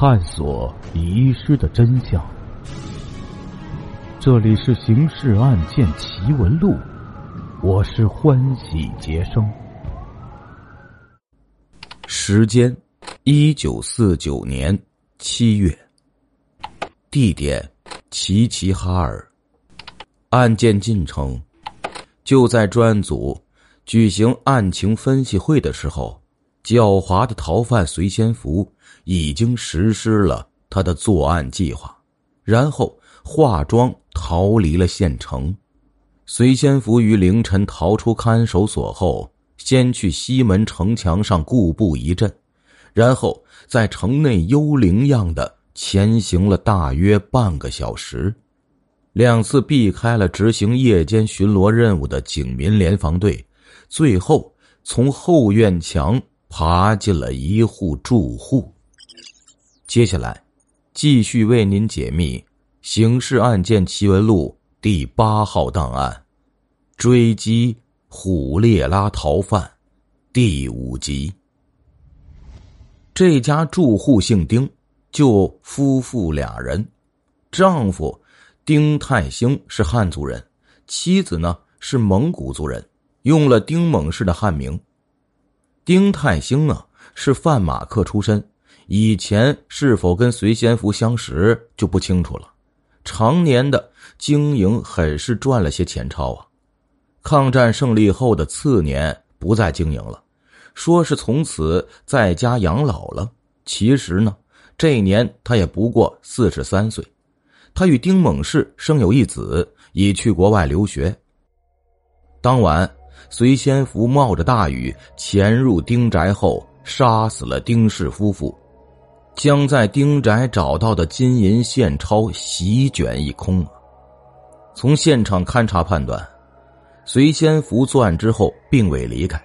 探索遗失的真相。这里是《刑事案件奇闻录》，我是欢喜杰生。时间：一九四九年七月。地点：齐齐哈尔。案件进程：就在专案组举行案情分析会的时候，狡猾的逃犯隋先福已经实施了他的作案计划，然后化妆逃离了县城。隋先福于凌晨逃出看守所后，先去西门城墙上固步一阵，然后在城内幽灵样的前行了大约半个小时。两次避开了执行夜间巡逻任务的警民联防队，最后从后院墙爬进了一户住户。接下来，继续为您解密《刑事案件奇闻录》第八号档案：追击虎列拉逃犯，第五集。这家住户姓丁，就夫妇俩人，丈夫。丁泰兴是汉族人，妻子呢是蒙古族人，用了丁猛氏的汉名。丁太兴啊是贩马客出身，以前是否跟随先福相识就不清楚了。常年的经营很是赚了些钱钞啊。抗战胜利后的次年不再经营了，说是从此在家养老了。其实呢，这一年他也不过四十三岁。他与丁猛士生有一子，已去国外留学。当晚，隋先福冒着大雨潜入丁宅后，杀死了丁氏夫妇，将在丁宅找到的金银现钞席卷一空。从现场勘查判断，隋先福作案之后并未离开，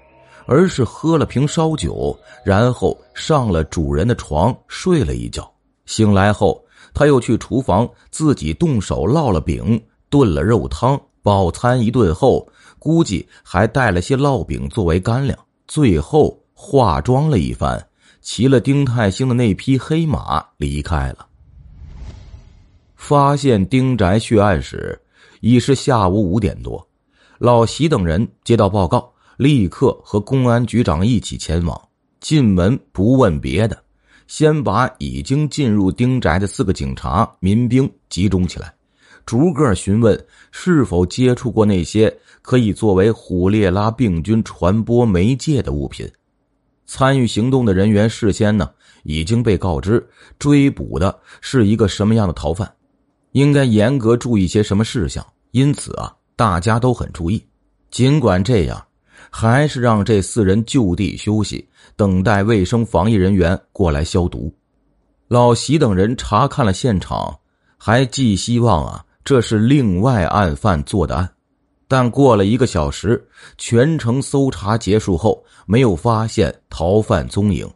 而是喝了瓶烧酒，然后上了主人的床睡了一觉，醒来后。他又去厨房自己动手烙了饼，炖了肉汤，饱餐一顿后，估计还带了些烙饼作为干粮。最后化妆了一番，骑了丁太兴的那匹黑马离开了。发现丁宅血案时，已是下午五点多。老席等人接到报告，立刻和公安局长一起前往。进门不问别的。先把已经进入丁宅的四个警察、民兵集中起来，逐个询问是否接触过那些可以作为虎列拉病菌传播媒介的物品。参与行动的人员事先呢已经被告知，追捕的是一个什么样的逃犯，应该严格注意些什么事项。因此啊，大家都很注意。尽管这样。还是让这四人就地休息，等待卫生防疫人员过来消毒。老席等人查看了现场，还寄希望啊，这是另外案犯做的案。但过了一个小时，全程搜查结束后，没有发现逃犯踪影，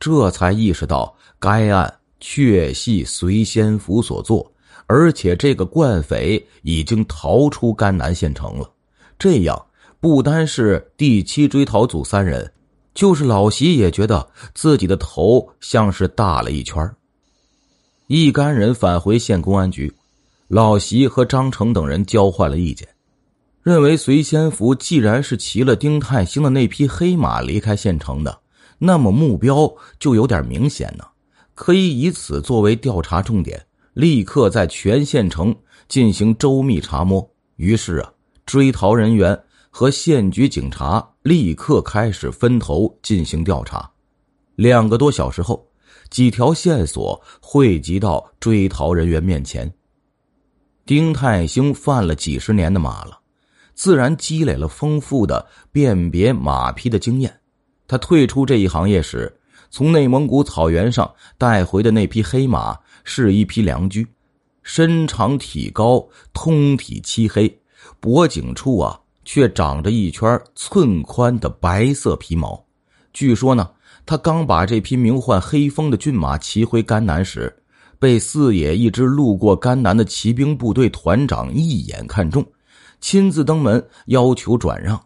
这才意识到该案确系随仙福所做，而且这个惯匪已经逃出甘南县城了。这样。不单是第七追逃组三人，就是老席也觉得自己的头像是大了一圈一干人返回县公安局，老席和张成等人交换了意见，认为隋先福既然是骑了丁太兴的那匹黑马离开县城的，那么目标就有点明显呢，可以以此作为调查重点，立刻在全县城进行周密查摸。于是啊，追逃人员。和县局警察立刻开始分头进行调查。两个多小时后，几条线索汇集到追逃人员面前。丁太兴犯了几十年的马了，自然积累了丰富的辨别马匹的经验。他退出这一行业时，从内蒙古草原上带回的那匹黑马是一匹良驹，身长体高，通体漆黑，脖颈处啊。却长着一圈寸宽的白色皮毛。据说呢，他刚把这匹名唤黑风的骏马骑回甘南时，被四野一支路过甘南的骑兵部队团长一眼看中，亲自登门要求转让。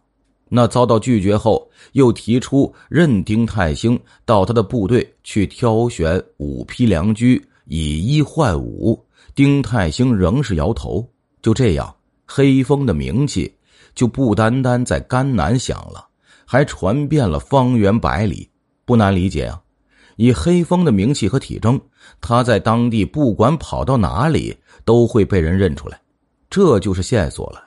那遭到拒绝后，又提出任丁太兴到他的部队去挑选五批良驹，以一换五。丁太兴仍是摇头。就这样，黑风的名气就不单单在甘南响了，还传遍了方圆百里。不难理解啊，以黑风的名气和体征，他在当地不管跑到哪里，都会被人认出来。这就是线索了。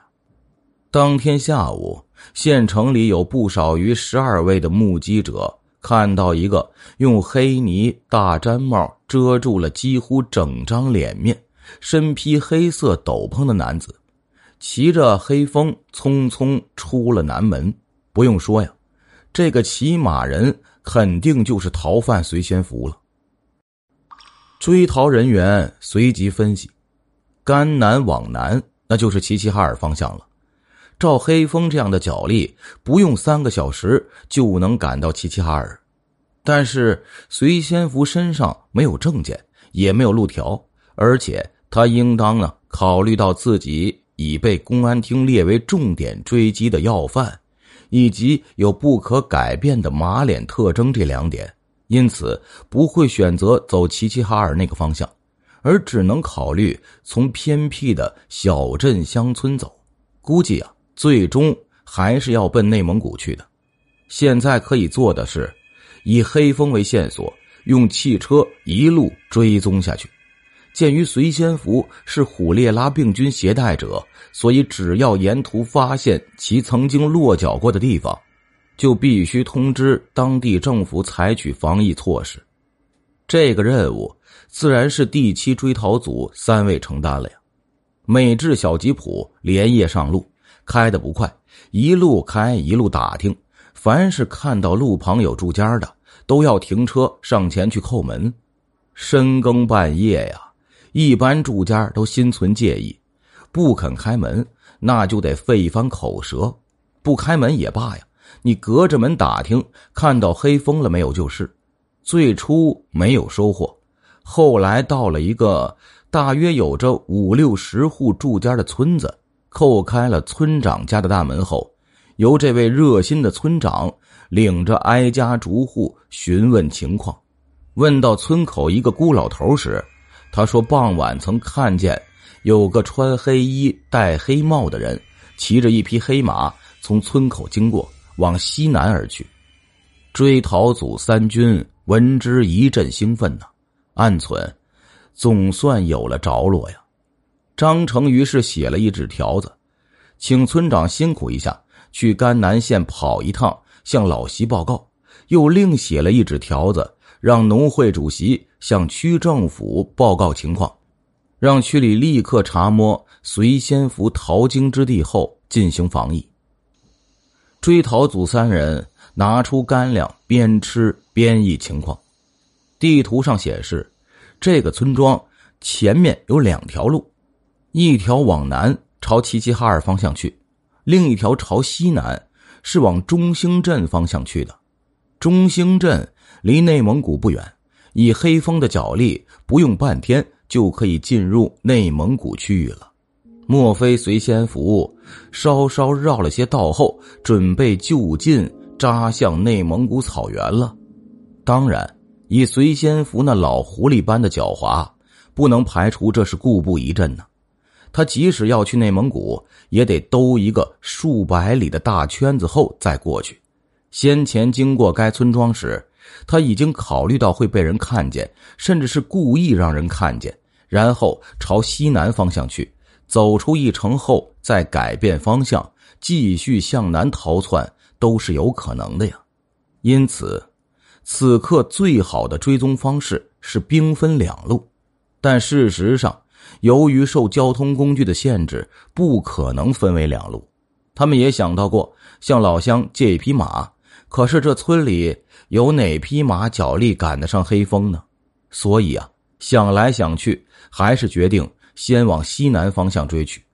当天下午。县城里有不少于十二位的目击者看到一个用黑泥大毡帽遮住了几乎整张脸面、身披黑色斗篷的男子，骑着黑风匆匆出了南门。不用说呀，这个骑马人肯定就是逃犯随仙福了。追逃人员随即分析，甘南往南，那就是齐齐哈尔方向了。照黑风这样的脚力，不用三个小时就能赶到齐齐哈尔。但是随仙福身上没有证件，也没有路条，而且他应当呢考虑到自己已被公安厅列为重点追击的要犯，以及有不可改变的马脸特征这两点，因此不会选择走齐齐哈尔那个方向，而只能考虑从偏僻的小镇乡村走。估计啊。最终还是要奔内蒙古去的。现在可以做的是，以黑风为线索，用汽车一路追踪下去。鉴于随仙福是虎烈拉病菌携带者，所以只要沿途发现其曾经落脚过的地方，就必须通知当地政府采取防疫措施。这个任务自然是第七追逃组三位承担了呀。美制小吉普连夜上路。开的不快，一路开一路打听，凡是看到路旁有住家的，都要停车上前去叩门。深更半夜呀，一般住家都心存介意，不肯开门，那就得费一番口舌。不开门也罢呀，你隔着门打听，看到黑风了没有就是。最初没有收获，后来到了一个大约有着五六十户住家的村子。叩开了村长家的大门后，由这位热心的村长领着挨家逐户询问情况。问到村口一个孤老头时，他说：“傍晚曾看见有个穿黑衣、戴黑帽的人，骑着一匹黑马从村口经过，往西南而去。”追逃组三军闻之一阵兴奋呐，暗存：总算有了着落呀。张成于是写了一纸条子，请村长辛苦一下，去甘南县跑一趟，向老习报告。又另写了一纸条子，让农会主席向区政府报告情况，让区里立刻查摸随仙福逃经之地后进行防疫。追逃组三人拿出干粮，边吃边议情况。地图上显示，这个村庄前面有两条路。一条往南朝齐齐哈尔方向去，另一条朝西南是往中兴镇方向去的。中兴镇离内蒙古不远，以黑风的脚力，不用半天就可以进入内蒙古区域了。莫非随仙福稍稍绕了些道后，准备就近扎向内蒙古草原了？当然，以随仙福那老狐狸般的狡猾，不能排除这是故布疑阵呢。他即使要去内蒙古，也得兜一个数百里的大圈子后再过去。先前经过该村庄时，他已经考虑到会被人看见，甚至是故意让人看见，然后朝西南方向去，走出一城后再改变方向，继续向南逃窜，都是有可能的呀。因此，此刻最好的追踪方式是兵分两路，但事实上。由于受交通工具的限制，不可能分为两路。他们也想到过向老乡借一匹马，可是这村里有哪匹马脚力赶得上黑风呢？所以啊，想来想去，还是决定先往西南方向追去。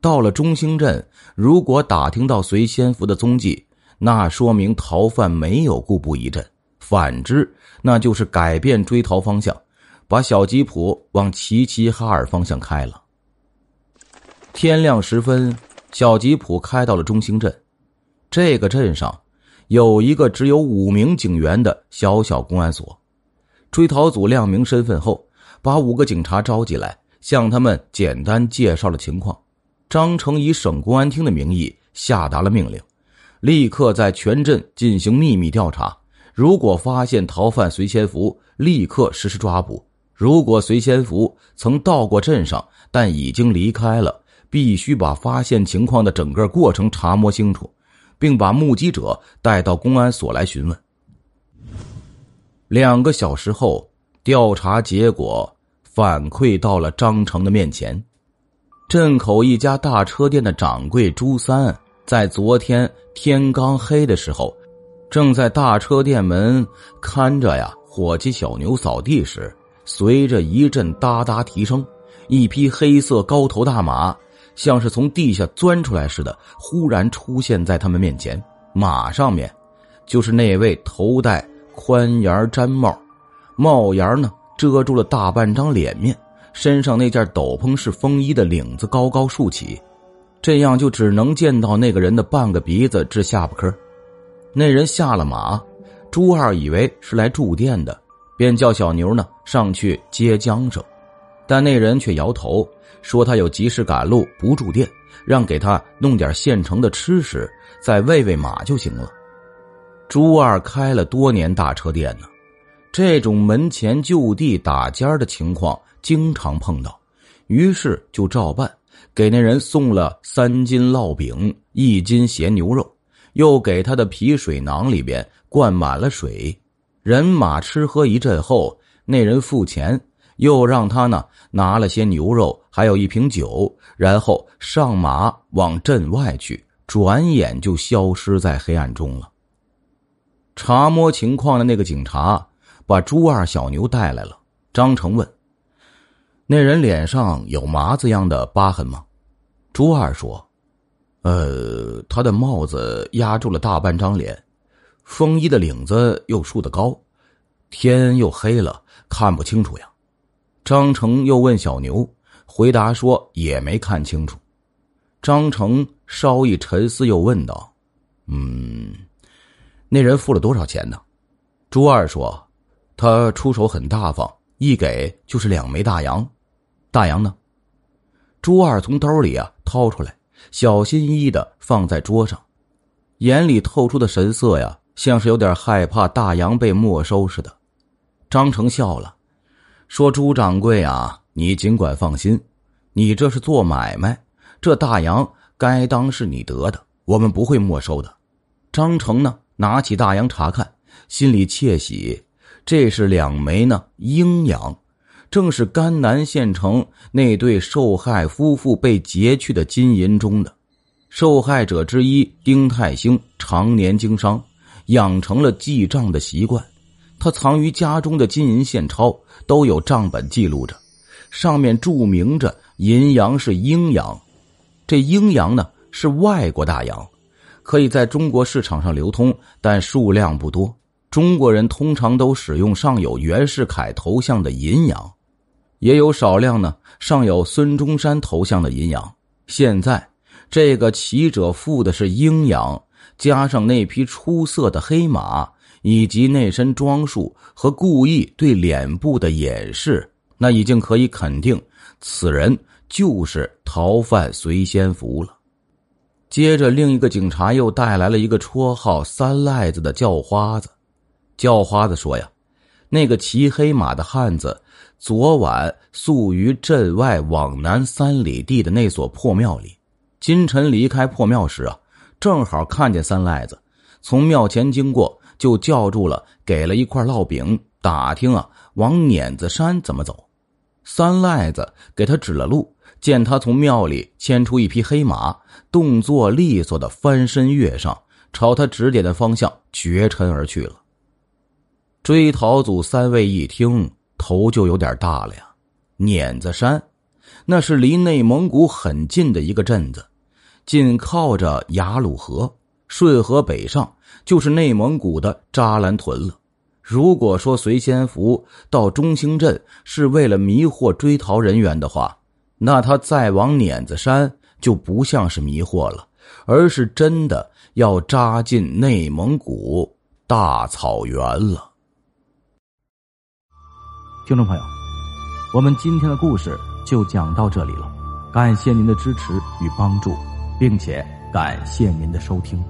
到了中兴镇，如果打听到随仙福的踪迹，那说明逃犯没有固步一阵；反之，那就是改变追逃方向。把小吉普往齐齐哈尔方向开了。天亮时分，小吉普开到了中兴镇。这个镇上有一个只有五名警员的小小公安所。追逃组亮明身份后，把五个警察召集来，向他们简单介绍了情况。张成以省公安厅的名义下达了命令，立刻在全镇进行秘密调查。如果发现逃犯随仙福，立刻实施抓捕。如果随仙福曾到过镇上，但已经离开了，必须把发现情况的整个过程查摸清楚，并把目击者带到公安所来询问。两个小时后，调查结果反馈到了张成的面前。镇口一家大车店的掌柜朱三，在昨天天刚黑的时候，正在大车店门看着呀，伙计小牛扫地时，随着一阵哒哒蹄声。一匹黑色高头大马，像是从地下钻出来似的，忽然出现在他们面前。马上面，就是那位头戴宽檐毡帽，帽檐呢遮住了大半张脸面，身上那件斗篷式风衣的领子高高竖起，这样就只能见到那个人的半个鼻子至下巴颏。那人下了马，朱二以为是来住店的，便叫小牛呢上去接缰绳。但那人却摇头，说他有急事赶路，不住店，让给他弄点现成的吃食，再喂喂马就行了。朱二开了多年大车店呢，这种门前就地打尖的情况经常碰到，于是就照办，给那人送了三斤烙饼，一斤咸牛肉，又给他的皮水囊里边灌满了水。人马吃喝一阵后，那人付钱。又让他呢拿了些牛肉，还有一瓶酒，然后上马往镇外去，转眼就消失在黑暗中了。查摸情况的那个警察把朱二、小牛带来了。张成问：“那人脸上有麻子样的疤痕吗？”朱二说：“呃，他的帽子压住了大半张脸，风衣的领子又竖得高，天又黑了，看不清楚呀。”张成又问小牛，回答说也没看清楚。张成稍一沉思，又问道：“嗯，那人付了多少钱呢？”朱二说：“他出手很大方，一给就是两枚大洋。大洋呢？”朱二从兜里啊掏出来，小心翼翼的放在桌上，眼里透出的神色呀，像是有点害怕大洋被没收似的。张成笑了。说：“朱掌柜啊，你尽管放心，你这是做买卖，这大洋该当是你得的，我们不会没收的。”张成呢，拿起大洋查看，心里窃喜，这是两枚呢鹰洋，正是甘南县城那对受害夫妇被劫去的金银中的。受害者之一丁太兴常年经商，养成了记账的习惯。他藏于家中的金银现钞都有账本记录着，上面注明着银洋是鹰洋，这鹰洋呢是外国大洋，可以在中国市场上流通，但数量不多。中国人通常都使用上有袁世凯头像的银洋，也有少量呢上有孙中山头像的银洋。现在这个骑者付的是鹰洋，加上那匹出色的黑马。以及那身装束和故意对脸部的掩饰，那已经可以肯定，此人就是逃犯随仙福了。接着，另一个警察又带来了一个绰号“三赖子”的叫花子。叫花子说：“呀，那个骑黑马的汉子，昨晚宿于镇外往南三里地的那所破庙里。今晨离开破庙时啊，正好看见三赖子从庙前经过。”就叫住了，给了一块烙饼，打听啊，往碾子山怎么走。三赖子给他指了路，见他从庙里牵出一匹黑马，动作利索的翻身跃上，朝他指点的方向绝尘而去了。追逃组三位一听，头就有点大了呀。碾子山，那是离内蒙古很近的一个镇子，紧靠着雅鲁河，顺河北上。就是内蒙古的扎兰屯了。如果说随仙福到中兴镇是为了迷惑追逃人员的话，那他再往碾子山就不像是迷惑了，而是真的要扎进内蒙古大草原了。听众朋友，我们今天的故事就讲到这里了，感谢您的支持与帮助，并且感谢您的收听。